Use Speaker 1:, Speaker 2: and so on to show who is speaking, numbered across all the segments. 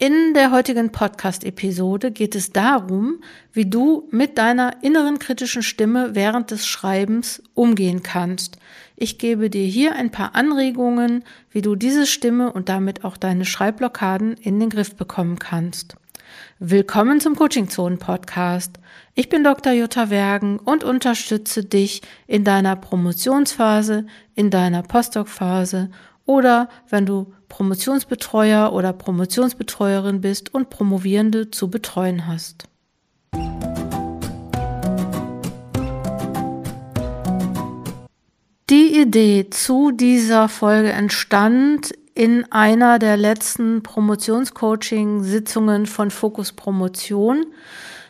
Speaker 1: In der heutigen Podcast-Episode geht es darum, wie du mit deiner inneren kritischen Stimme während des Schreibens umgehen kannst. Ich gebe dir hier ein paar Anregungen, wie du diese Stimme und damit auch deine Schreibblockaden in den Griff bekommen kannst. Willkommen zum Coaching Zonen Podcast. Ich bin Dr. Jutta Wergen und unterstütze dich in deiner Promotionsphase, in deiner Postdoc-Phase oder wenn du Promotionsbetreuer oder Promotionsbetreuerin bist und Promovierende zu betreuen hast. Die Idee zu dieser Folge entstand in einer der letzten Promotionscoaching-Sitzungen von Fokus Promotion.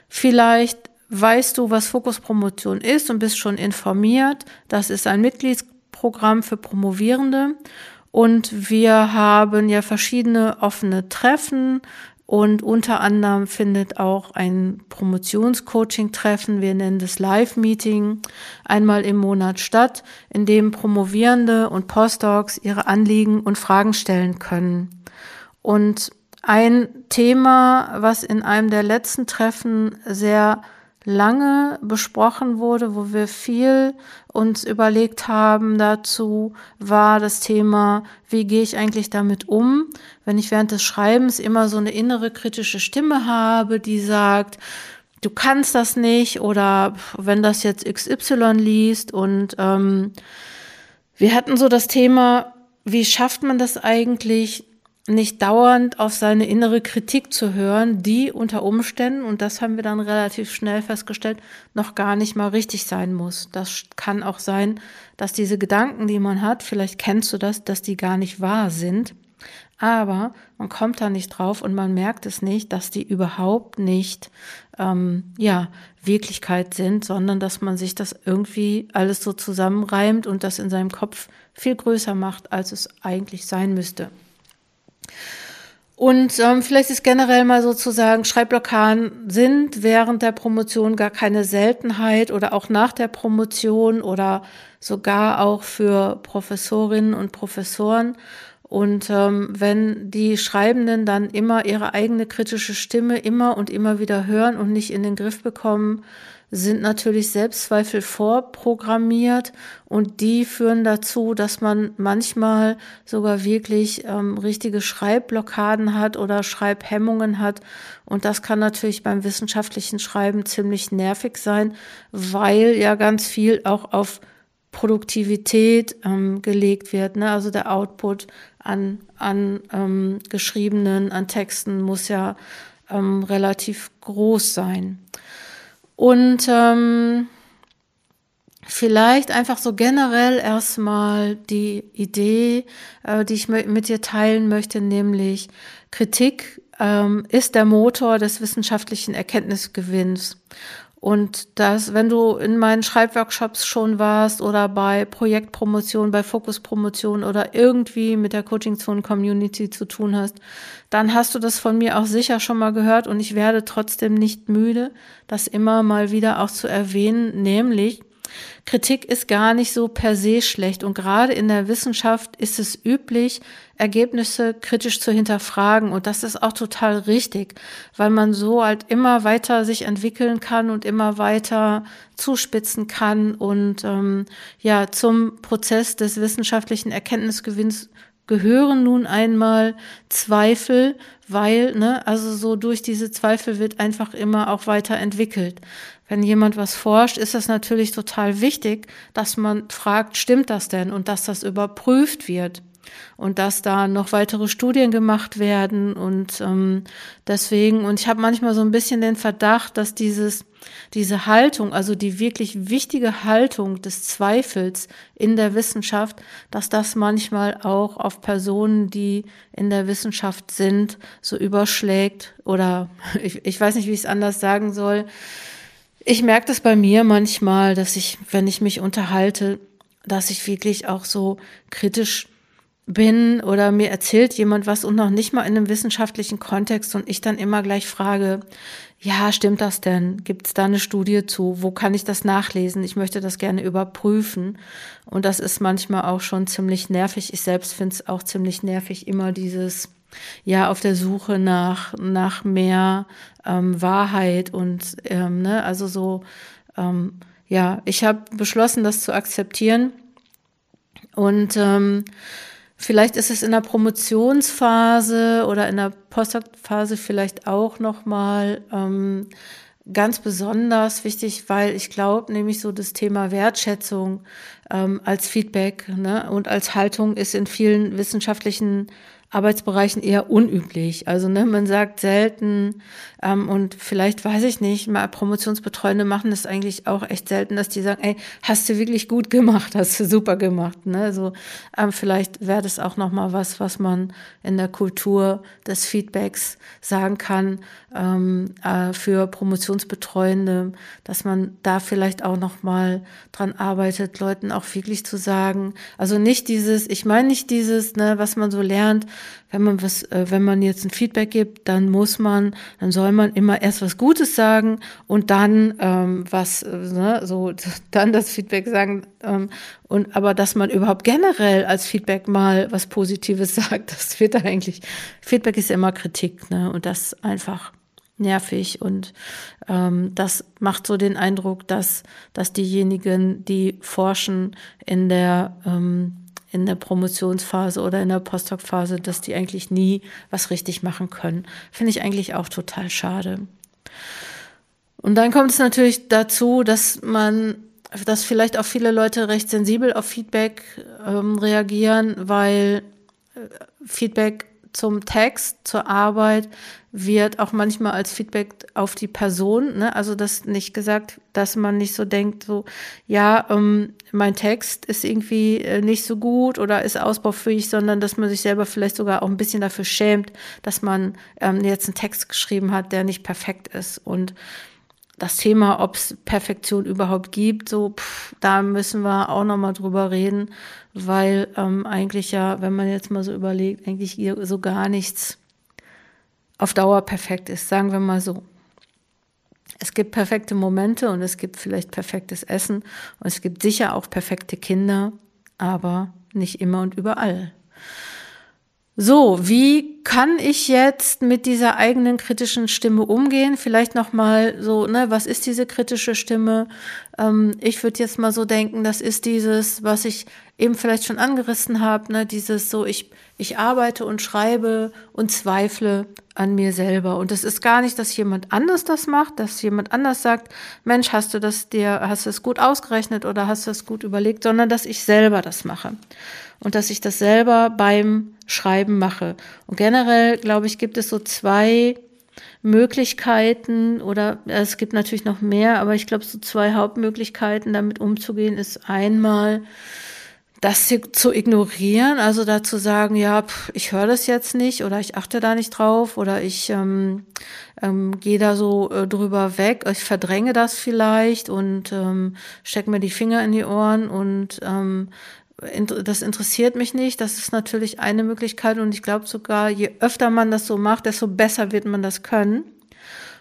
Speaker 1: Vielleicht weißt du, was Fokus Promotion ist und bist schon informiert. Das ist ein Mitgliedsprogramm für Promovierende und wir haben ja verschiedene offene Treffen und unter anderem findet auch ein Promotionscoaching-Treffen, wir nennen das Live-Meeting, einmal im Monat statt, in dem Promovierende und Postdocs ihre Anliegen und Fragen stellen können. Und ein Thema, was in einem der letzten Treffen sehr lange besprochen wurde, wo wir viel uns überlegt haben dazu, war das Thema, wie gehe ich eigentlich damit um, wenn ich während des Schreibens immer so eine innere kritische Stimme habe, die sagt, du kannst das nicht oder wenn das jetzt XY liest und ähm, wir hatten so das Thema, wie schafft man das eigentlich, nicht dauernd auf seine innere Kritik zu hören, die unter Umständen, und das haben wir dann relativ schnell festgestellt, noch gar nicht mal richtig sein muss. Das kann auch sein, dass diese Gedanken, die man hat, vielleicht kennst du das, dass die gar nicht wahr sind. Aber man kommt da nicht drauf und man merkt es nicht, dass die überhaupt nicht ähm, ja Wirklichkeit sind, sondern dass man sich das irgendwie alles so zusammenreimt und das in seinem Kopf viel größer macht, als es eigentlich sein müsste. Und ähm, vielleicht ist generell mal sozusagen, Schreibblockaden sind während der Promotion gar keine Seltenheit oder auch nach der Promotion oder sogar auch für Professorinnen und Professoren. Und ähm, wenn die Schreibenden dann immer ihre eigene kritische Stimme immer und immer wieder hören und nicht in den Griff bekommen, sind natürlich Selbstzweifel vorprogrammiert und die führen dazu, dass man manchmal sogar wirklich ähm, richtige Schreibblockaden hat oder Schreibhemmungen hat. Und das kann natürlich beim wissenschaftlichen Schreiben ziemlich nervig sein, weil ja ganz viel auch auf Produktivität ähm, gelegt wird. Ne? Also der Output an, an ähm, geschriebenen, an Texten muss ja ähm, relativ groß sein. Und ähm, vielleicht einfach so generell erstmal die Idee, äh, die ich mit dir teilen möchte, nämlich Kritik ähm, ist der Motor des wissenschaftlichen Erkenntnisgewinns. Und das, wenn du in meinen Schreibworkshops schon warst oder bei Projektpromotion, bei Fokuspromotion oder irgendwie mit der Coaching Zone Community zu tun hast, dann hast du das von mir auch sicher schon mal gehört. Und ich werde trotzdem nicht müde, das immer mal wieder auch zu erwähnen, nämlich Kritik ist gar nicht so per se schlecht und gerade in der Wissenschaft ist es üblich, Ergebnisse kritisch zu hinterfragen und das ist auch total richtig, weil man so halt immer weiter sich entwickeln kann und immer weiter zuspitzen kann und ähm, ja zum Prozess des wissenschaftlichen Erkenntnisgewinns gehören nun einmal Zweifel, weil, ne, also so durch diese Zweifel wird einfach immer auch weiterentwickelt. Wenn jemand was forscht, ist es natürlich total wichtig, dass man fragt, stimmt das denn und dass das überprüft wird und dass da noch weitere Studien gemacht werden und ähm, deswegen und ich habe manchmal so ein bisschen den Verdacht, dass dieses diese Haltung, also die wirklich wichtige Haltung des Zweifels in der Wissenschaft, dass das manchmal auch auf Personen, die in der Wissenschaft sind, so überschlägt oder ich, ich weiß nicht, wie ich es anders sagen soll. Ich merke das bei mir manchmal, dass ich, wenn ich mich unterhalte, dass ich wirklich auch so kritisch bin oder mir erzählt jemand was und noch nicht mal in einem wissenschaftlichen Kontext und ich dann immer gleich frage, ja, stimmt das denn? Gibt es da eine Studie zu? Wo kann ich das nachlesen? Ich möchte das gerne überprüfen. Und das ist manchmal auch schon ziemlich nervig. Ich selbst finde es auch ziemlich nervig, immer dieses, ja auf der Suche nach, nach mehr ähm, Wahrheit und ähm, ne, also so, ähm, ja, ich habe beschlossen, das zu akzeptieren. Und ähm, vielleicht ist es in der Promotionsphase oder in der Postdoc-Phase vielleicht auch nochmal ähm, ganz besonders wichtig, weil ich glaube, nämlich so das Thema Wertschätzung ähm, als Feedback ne, und als Haltung ist in vielen wissenschaftlichen Arbeitsbereichen eher unüblich. Also ne, man sagt selten ähm, und vielleicht weiß ich nicht, mal Promotionsbetreuende machen das eigentlich auch echt selten, dass die sagen, ey, hast du wirklich gut gemacht, hast du super gemacht. Ne? Also ähm, vielleicht wäre das auch noch mal was, was man in der Kultur des Feedbacks sagen kann ähm, äh, für Promotionsbetreuende, dass man da vielleicht auch noch mal dran arbeitet, Leuten auch wirklich zu sagen, also nicht dieses, ich meine nicht dieses, ne, was man so lernt, wenn man was, äh, wenn man jetzt ein Feedback gibt, dann muss man, dann soll man immer erst was Gutes sagen und dann ähm, was, äh, ne, so dann das Feedback sagen. Ähm, und aber dass man überhaupt generell als Feedback mal was Positives sagt, das wird eigentlich. Feedback ist immer Kritik, ne? Und das einfach nervig und ähm, das macht so den Eindruck, dass dass diejenigen, die forschen in der ähm, in der Promotionsphase oder in der Postdoc-Phase, dass die eigentlich nie was richtig machen können. Finde ich eigentlich auch total schade. Und dann kommt es natürlich dazu, dass man, dass vielleicht auch viele Leute recht sensibel auf Feedback ähm, reagieren, weil äh, Feedback zum Text, zur Arbeit wird auch manchmal als Feedback auf die Person, ne? also das nicht gesagt, dass man nicht so denkt, so, ja, ähm, mein Text ist irgendwie äh, nicht so gut oder ist ausbaufähig, sondern dass man sich selber vielleicht sogar auch ein bisschen dafür schämt, dass man ähm, jetzt einen Text geschrieben hat, der nicht perfekt ist und das Thema, ob es Perfektion überhaupt gibt, so pff, da müssen wir auch noch mal drüber reden, weil ähm, eigentlich ja, wenn man jetzt mal so überlegt, eigentlich so gar nichts auf Dauer perfekt ist, sagen wir mal so. Es gibt perfekte Momente und es gibt vielleicht perfektes Essen und es gibt sicher auch perfekte Kinder, aber nicht immer und überall. So, wie kann ich jetzt mit dieser eigenen kritischen Stimme umgehen? Vielleicht noch mal so, ne, was ist diese kritische Stimme? Ähm, ich würde jetzt mal so denken, das ist dieses, was ich eben vielleicht schon angerissen habe, ne, dieses so, ich ich arbeite und schreibe und zweifle an mir selber. Und es ist gar nicht, dass jemand anders das macht, dass jemand anders sagt, Mensch, hast du das dir, hast du es gut ausgerechnet oder hast du es gut überlegt, sondern dass ich selber das mache und dass ich das selber beim Schreiben mache. Und generell, glaube ich, gibt es so zwei Möglichkeiten oder es gibt natürlich noch mehr, aber ich glaube, so zwei Hauptmöglichkeiten, damit umzugehen, ist einmal, das zu ignorieren, also dazu sagen, ja, pff, ich höre das jetzt nicht oder ich achte da nicht drauf oder ich ähm, ähm, gehe da so äh, drüber weg, ich verdränge das vielleicht und ähm, stecke mir die Finger in die Ohren und ähm, das interessiert mich nicht. Das ist natürlich eine Möglichkeit und ich glaube sogar, je öfter man das so macht, desto besser wird man das können.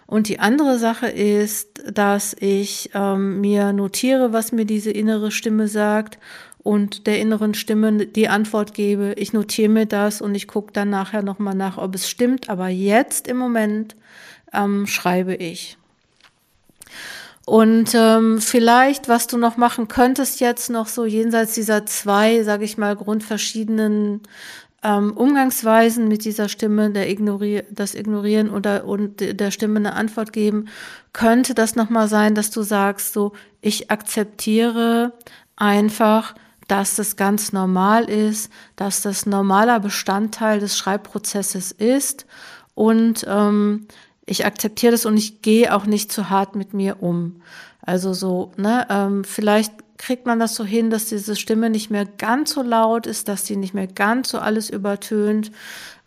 Speaker 1: Und die andere Sache ist, dass ich ähm, mir notiere, was mir diese innere Stimme sagt und der inneren Stimme die Antwort gebe. Ich notiere mir das und ich gucke dann nachher nochmal nach, ob es stimmt. Aber jetzt im Moment ähm, schreibe ich. Und ähm, vielleicht, was du noch machen könntest jetzt noch so jenseits dieser zwei, sage ich mal, grundverschiedenen ähm, Umgangsweisen mit dieser Stimme, der Ignorier das Ignorieren oder und der Stimme eine Antwort geben, könnte das nochmal sein, dass du sagst, so, ich akzeptiere einfach, dass das ganz normal ist, dass das normaler Bestandteil des Schreibprozesses ist und ähm, ich akzeptiere das und ich gehe auch nicht zu hart mit mir um. Also so, ne, ähm, vielleicht kriegt man das so hin, dass diese Stimme nicht mehr ganz so laut ist, dass sie nicht mehr ganz so alles übertönt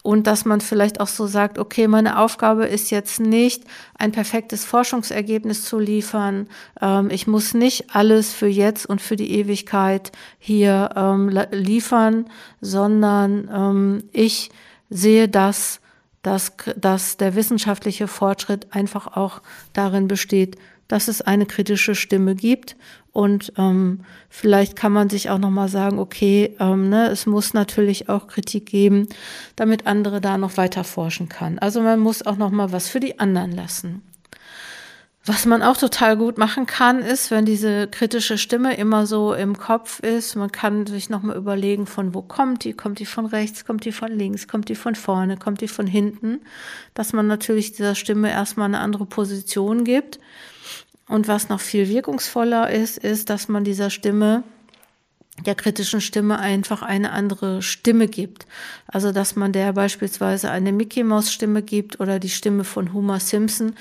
Speaker 1: und dass man vielleicht auch so sagt, okay, meine Aufgabe ist jetzt nicht, ein perfektes Forschungsergebnis zu liefern. Ähm, ich muss nicht alles für jetzt und für die Ewigkeit hier ähm, liefern, sondern ähm, ich sehe das, dass, dass der wissenschaftliche Fortschritt einfach auch darin besteht, dass es eine kritische Stimme gibt und ähm, vielleicht kann man sich auch noch mal sagen, okay, ähm, ne, es muss natürlich auch Kritik geben, damit andere da noch weiter forschen kann. Also man muss auch noch mal was für die anderen lassen. Was man auch total gut machen kann, ist, wenn diese kritische Stimme immer so im Kopf ist, man kann sich nochmal überlegen, von wo kommt die? Kommt die von rechts? Kommt die von links? Kommt die von vorne? Kommt die von hinten? Dass man natürlich dieser Stimme erstmal eine andere Position gibt. Und was noch viel wirkungsvoller ist, ist, dass man dieser Stimme der kritischen Stimme einfach eine andere Stimme gibt. Also dass man der beispielsweise eine Mickey Maus Stimme gibt oder die Stimme von Homer Simpson.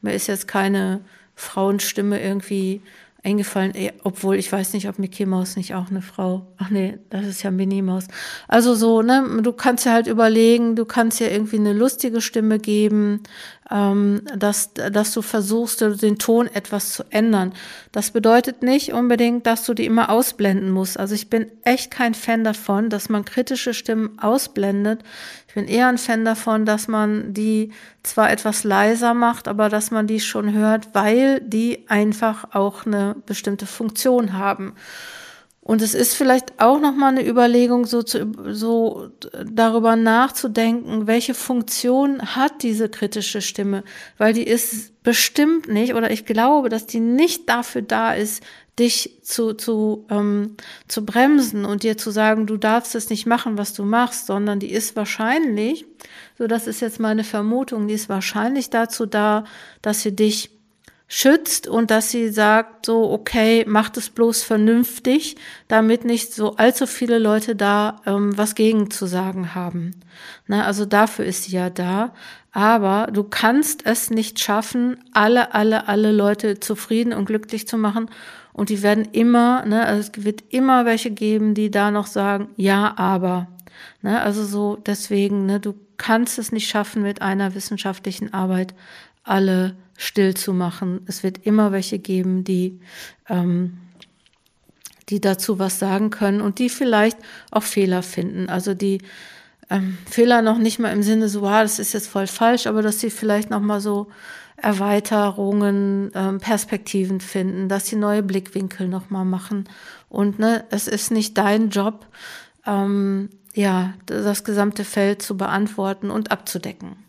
Speaker 1: Mir ist jetzt keine Frauenstimme irgendwie eingefallen, eh, obwohl ich weiß nicht, ob Mickey Maus nicht auch eine Frau. Ach nee, das ist ja Minnie Maus. Also so, ne, du kannst ja halt überlegen, du kannst ja irgendwie eine lustige Stimme geben, ähm, dass, dass du versuchst, den Ton etwas zu ändern. Das bedeutet nicht unbedingt, dass du die immer ausblenden musst. Also ich bin echt kein Fan davon, dass man kritische Stimmen ausblendet. Ich bin eher ein Fan davon, dass man die zwar etwas leiser macht, aber dass man die schon hört, weil die einfach auch eine bestimmte Funktion haben. Und es ist vielleicht auch noch mal eine Überlegung, so, zu, so darüber nachzudenken, welche Funktion hat diese kritische Stimme, weil die ist bestimmt nicht, oder ich glaube, dass die nicht dafür da ist, dich zu, zu, ähm, zu bremsen und dir zu sagen, du darfst es nicht machen, was du machst, sondern die ist wahrscheinlich, so das ist jetzt meine Vermutung, die ist wahrscheinlich dazu da, dass sie dich schützt und dass sie sagt, so, okay, macht es bloß vernünftig, damit nicht so allzu viele Leute da ähm, was gegen zu sagen haben. Na, also dafür ist sie ja da. Aber du kannst es nicht schaffen, alle, alle, alle Leute zufrieden und glücklich zu machen. Und die werden immer, ne, also es wird immer welche geben, die da noch sagen, ja, aber. Ne, also so, deswegen, ne, du kannst es nicht schaffen, mit einer wissenschaftlichen Arbeit alle still zu machen. Es wird immer welche geben, die, ähm, die dazu was sagen können und die vielleicht auch Fehler finden. Also die ähm, Fehler noch nicht mal im Sinne so, ah, das ist jetzt voll falsch, aber dass sie vielleicht noch mal so Erweiterungen, ähm, Perspektiven finden, dass sie neue Blickwinkel noch mal machen. Und ne, es ist nicht dein Job, ähm, ja, das gesamte Feld zu beantworten und abzudecken.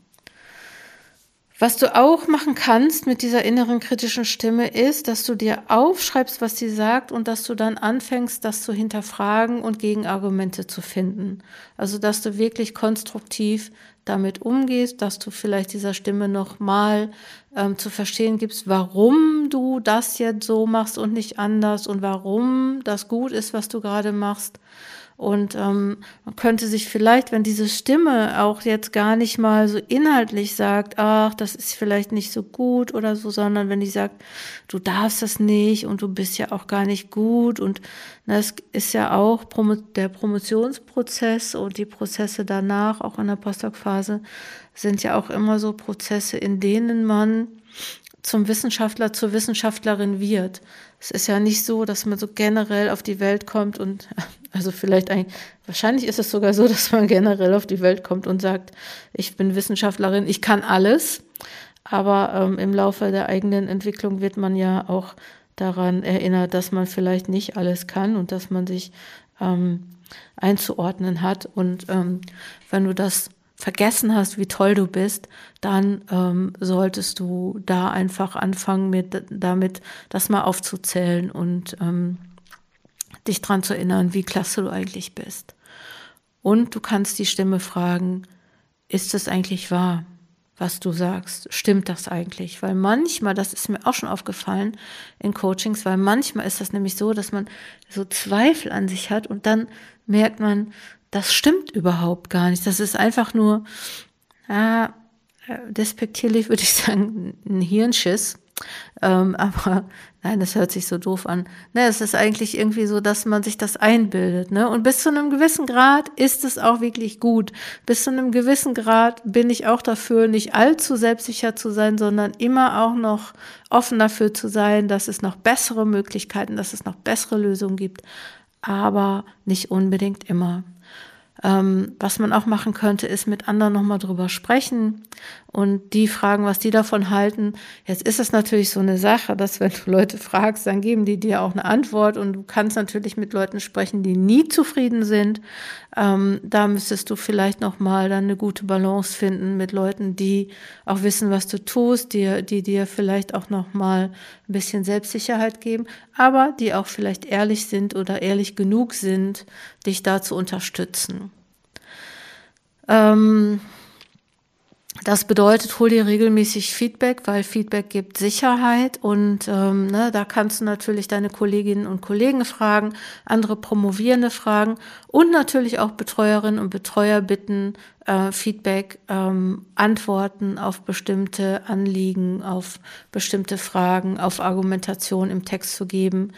Speaker 1: Was du auch machen kannst mit dieser inneren kritischen Stimme ist, dass du dir aufschreibst, was sie sagt und dass du dann anfängst, das zu hinterfragen und Gegenargumente zu finden. Also, dass du wirklich konstruktiv damit umgehst, dass du vielleicht dieser Stimme nochmal ähm, zu verstehen gibst, warum du das jetzt so machst und nicht anders und warum das gut ist, was du gerade machst. Und ähm, man könnte sich vielleicht, wenn diese Stimme auch jetzt gar nicht mal so inhaltlich sagt, ach, das ist vielleicht nicht so gut oder so, sondern wenn die sagt, du darfst das nicht und du bist ja auch gar nicht gut und das ist ja auch der Promotionsprozess und die Prozesse danach, auch in der Postdoc-Phase, sind ja auch immer so Prozesse, in denen man zum Wissenschaftler, zur Wissenschaftlerin wird. Es ist ja nicht so, dass man so generell auf die Welt kommt und, also vielleicht eigentlich, wahrscheinlich ist es sogar so, dass man generell auf die Welt kommt und sagt, ich bin Wissenschaftlerin, ich kann alles. Aber ähm, im Laufe der eigenen Entwicklung wird man ja auch daran erinnert, dass man vielleicht nicht alles kann und dass man sich ähm, einzuordnen hat. Und ähm, wenn du das vergessen hast, wie toll du bist, dann ähm, solltest du da einfach anfangen mit damit, das mal aufzuzählen und ähm, dich dran zu erinnern, wie klasse du eigentlich bist. Und du kannst die Stimme fragen, ist es eigentlich wahr, was du sagst? Stimmt das eigentlich? Weil manchmal, das ist mir auch schon aufgefallen in Coachings, weil manchmal ist das nämlich so, dass man so Zweifel an sich hat und dann merkt man, das stimmt überhaupt gar nicht. Das ist einfach nur, ja, despektierlich würde ich sagen, ein Hirnschiss. Ähm, aber nein, das hört sich so doof an. Ne, es ist eigentlich irgendwie so, dass man sich das einbildet. Ne? Und bis zu einem gewissen Grad ist es auch wirklich gut. Bis zu einem gewissen Grad bin ich auch dafür, nicht allzu selbstsicher zu sein, sondern immer auch noch offen dafür zu sein, dass es noch bessere Möglichkeiten, dass es noch bessere Lösungen gibt. Aber nicht unbedingt immer. Ähm, was man auch machen könnte, ist mit anderen nochmal drüber sprechen und die fragen, was die davon halten. Jetzt ist es natürlich so eine Sache, dass wenn du Leute fragst, dann geben die dir auch eine Antwort und du kannst natürlich mit Leuten sprechen, die nie zufrieden sind. Ähm, da müsstest du vielleicht noch mal dann eine gute Balance finden mit Leuten, die auch wissen, was du tust, die, die dir vielleicht auch noch mal ein bisschen Selbstsicherheit geben, aber die auch vielleicht ehrlich sind oder ehrlich genug sind, dich da zu unterstützen. Ähm, das bedeutet, hol dir regelmäßig Feedback, weil Feedback gibt Sicherheit und ähm, ne, da kannst du natürlich deine Kolleginnen und Kollegen fragen, andere Promovierende fragen und natürlich auch Betreuerinnen und Betreuer bitten, äh, Feedback, ähm, Antworten auf bestimmte Anliegen, auf bestimmte Fragen, auf Argumentation im Text zu geben.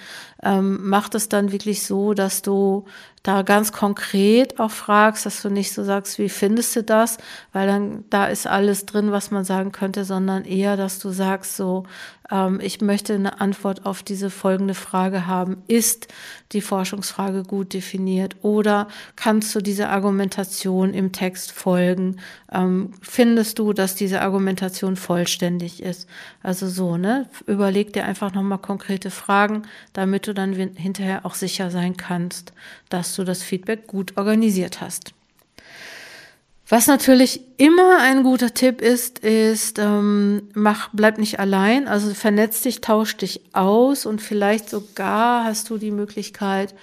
Speaker 1: Ähm, macht es dann wirklich so, dass du da ganz konkret auch fragst, dass du nicht so sagst, wie findest du das? Weil dann da ist alles drin, was man sagen könnte, sondern eher, dass du sagst so, ähm, ich möchte eine Antwort auf diese folgende Frage haben. Ist die Forschungsfrage gut definiert oder kannst du dieser Argumentation im Text folgen? Ähm, findest du, dass diese Argumentation vollständig ist? Also so, ne? Überleg dir einfach nochmal konkrete Fragen, damit du dann hinterher auch sicher sein kannst, dass du das Feedback gut organisiert hast. Was natürlich immer ein guter Tipp ist, ist, ähm, mach, bleib nicht allein, also vernetz dich, tausch dich aus und vielleicht sogar hast du die Möglichkeit,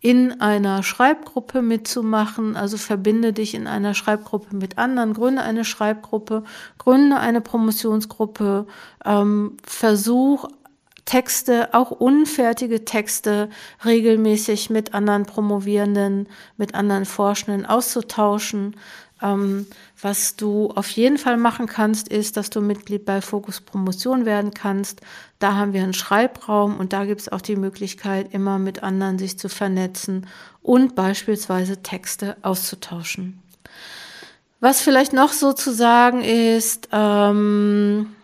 Speaker 1: in einer Schreibgruppe mitzumachen, also verbinde dich in einer Schreibgruppe mit anderen, gründe eine Schreibgruppe, gründe eine Promotionsgruppe, ähm, versuch Texte, auch unfertige Texte regelmäßig mit anderen Promovierenden, mit anderen Forschenden auszutauschen. Ähm, was du auf jeden Fall machen kannst, ist, dass du Mitglied bei Fokus Promotion werden kannst. Da haben wir einen Schreibraum und da gibt es auch die Möglichkeit, immer mit anderen sich zu vernetzen und beispielsweise Texte auszutauschen. Was vielleicht noch so zu sagen ist, ähm,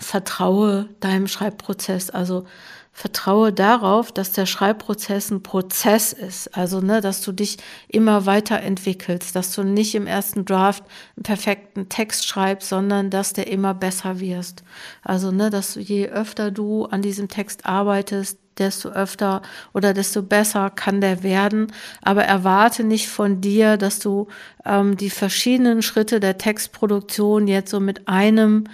Speaker 1: vertraue deinem Schreibprozess. Also vertraue darauf, dass der Schreibprozess ein Prozess ist. Also, ne, dass du dich immer weiterentwickelst, dass du nicht im ersten Draft einen perfekten Text schreibst, sondern dass der immer besser wirst. Also, ne, dass je öfter du an diesem Text arbeitest, desto öfter oder desto besser kann der werden. Aber erwarte nicht von dir, dass du ähm, die verschiedenen Schritte der Textproduktion jetzt so mit einem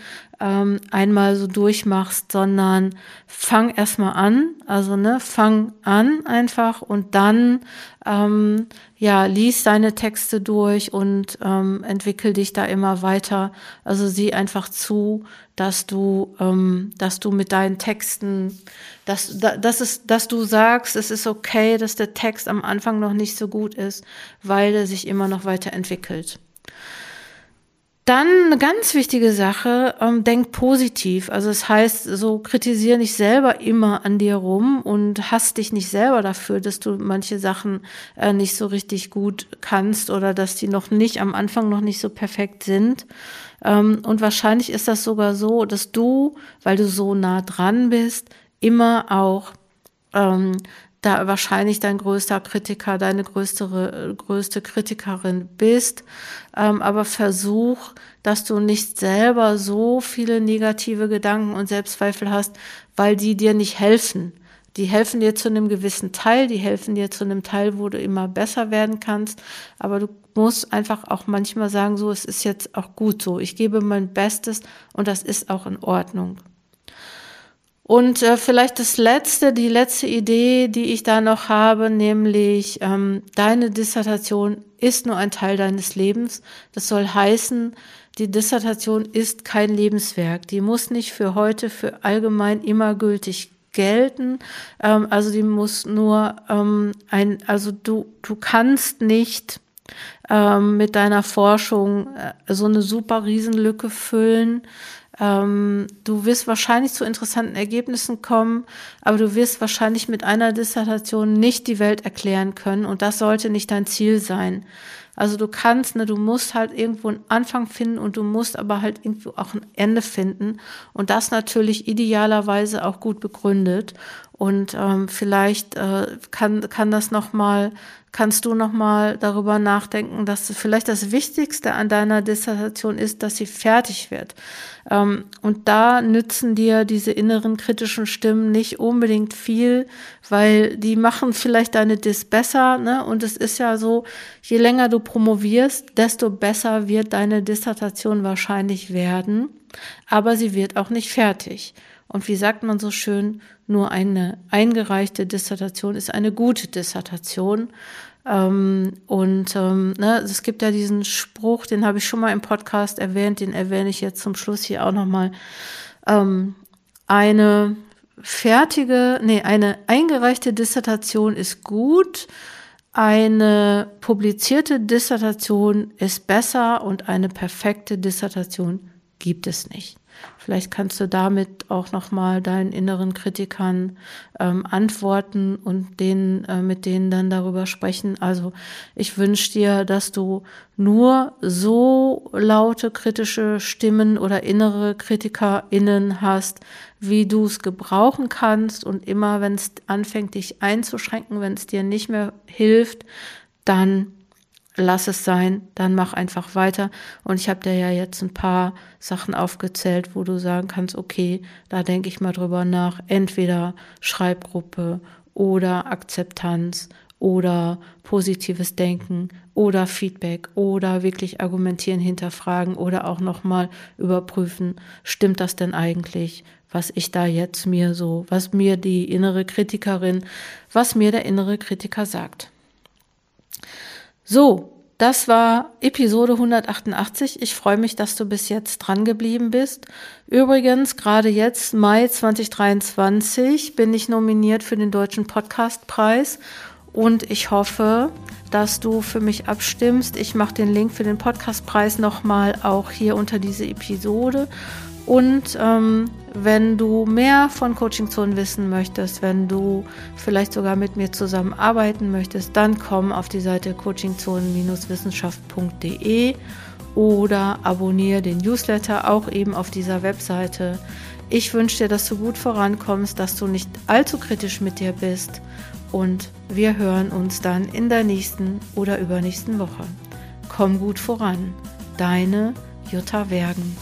Speaker 1: ähm, einmal so durchmachst, sondern fang erstmal an, also ne, fang an einfach und dann ähm, ja lies deine Texte durch und ähm, entwickel dich da immer weiter. Also sieh einfach zu, dass du, ähm, dass du mit deinen Texten, dass, dass, es, dass du sagst, es ist okay, dass der Text am Anfang noch nicht so gut ist, weil er sich immer noch weiterentwickelt. Dann eine ganz wichtige Sache, ähm, denk positiv. Also es das heißt, so kritisiere nicht selber immer an dir rum und hasst dich nicht selber dafür, dass du manche Sachen äh, nicht so richtig gut kannst oder dass die noch nicht am Anfang noch nicht so perfekt sind. Ähm, und wahrscheinlich ist das sogar so, dass du, weil du so nah dran bist, immer auch ähm, da wahrscheinlich dein größter Kritiker, deine größte, größte Kritikerin bist. Ähm, aber versuch, dass du nicht selber so viele negative Gedanken und Selbstzweifel hast, weil die dir nicht helfen. Die helfen dir zu einem gewissen Teil, die helfen dir zu einem Teil, wo du immer besser werden kannst. Aber du musst einfach auch manchmal sagen, so, es ist jetzt auch gut so. Ich gebe mein Bestes und das ist auch in Ordnung. Und äh, vielleicht das letzte, die letzte Idee, die ich da noch habe, nämlich ähm, deine Dissertation ist nur ein Teil deines Lebens. Das soll heißen, die Dissertation ist kein Lebenswerk. Die muss nicht für heute, für allgemein immer gültig gelten. Ähm, also die muss nur ähm, ein, also du, du kannst nicht ähm, mit deiner Forschung äh, so eine super Riesenlücke füllen. Ähm, du wirst wahrscheinlich zu interessanten Ergebnissen kommen, aber du wirst wahrscheinlich mit einer Dissertation nicht die Welt erklären können und das sollte nicht dein Ziel sein. Also du kannst, ne, du musst halt irgendwo einen Anfang finden und du musst aber halt irgendwo auch ein Ende finden und das natürlich idealerweise auch gut begründet. Und ähm, vielleicht äh, kann, kann das nochmal, kannst du nochmal darüber nachdenken, dass vielleicht das Wichtigste an deiner Dissertation ist, dass sie fertig wird. Ähm, und da nützen dir diese inneren kritischen Stimmen nicht unbedingt viel, weil die machen vielleicht deine Dis besser. Ne? Und es ist ja so, je länger du promovierst, desto besser wird deine Dissertation wahrscheinlich werden. Aber sie wird auch nicht fertig. Und wie sagt man so schön, nur eine eingereichte Dissertation ist eine gute Dissertation. Ähm, und ähm, ne, es gibt ja diesen Spruch, den habe ich schon mal im Podcast erwähnt, den erwähne ich jetzt zum Schluss hier auch nochmal. Ähm, eine fertige, nee, eine eingereichte Dissertation ist gut, eine publizierte Dissertation ist besser und eine perfekte Dissertation gibt es nicht. Vielleicht kannst du damit auch nochmal deinen inneren Kritikern ähm, antworten und denen, äh, mit denen dann darüber sprechen. Also ich wünsche dir, dass du nur so laute kritische Stimmen oder innere KritikerInnen hast, wie du es gebrauchen kannst. Und immer, wenn es anfängt, dich einzuschränken, wenn es dir nicht mehr hilft, dann lass es sein, dann mach einfach weiter. Und ich habe dir ja jetzt ein paar Sachen aufgezählt, wo du sagen kannst, okay, da denke ich mal drüber nach. Entweder Schreibgruppe oder Akzeptanz oder positives Denken oder Feedback oder wirklich argumentieren, hinterfragen oder auch nochmal überprüfen, stimmt das denn eigentlich, was ich da jetzt mir so, was mir die innere Kritikerin, was mir der innere Kritiker sagt. So, das war Episode 188. Ich freue mich, dass du bis jetzt dran geblieben bist. Übrigens, gerade jetzt, Mai 2023, bin ich nominiert für den Deutschen Podcastpreis und ich hoffe, dass du für mich abstimmst. Ich mache den Link für den Podcastpreis nochmal auch hier unter diese Episode. Und ähm, wenn du mehr von Coaching Zone wissen möchtest, wenn du vielleicht sogar mit mir zusammenarbeiten möchtest, dann komm auf die Seite coachingzonen-wissenschaft.de oder abonniere den Newsletter auch eben auf dieser Webseite. Ich wünsche dir, dass du gut vorankommst, dass du nicht allzu kritisch mit dir bist und wir hören uns dann in der nächsten oder übernächsten Woche. Komm gut voran. Deine Jutta Wergen.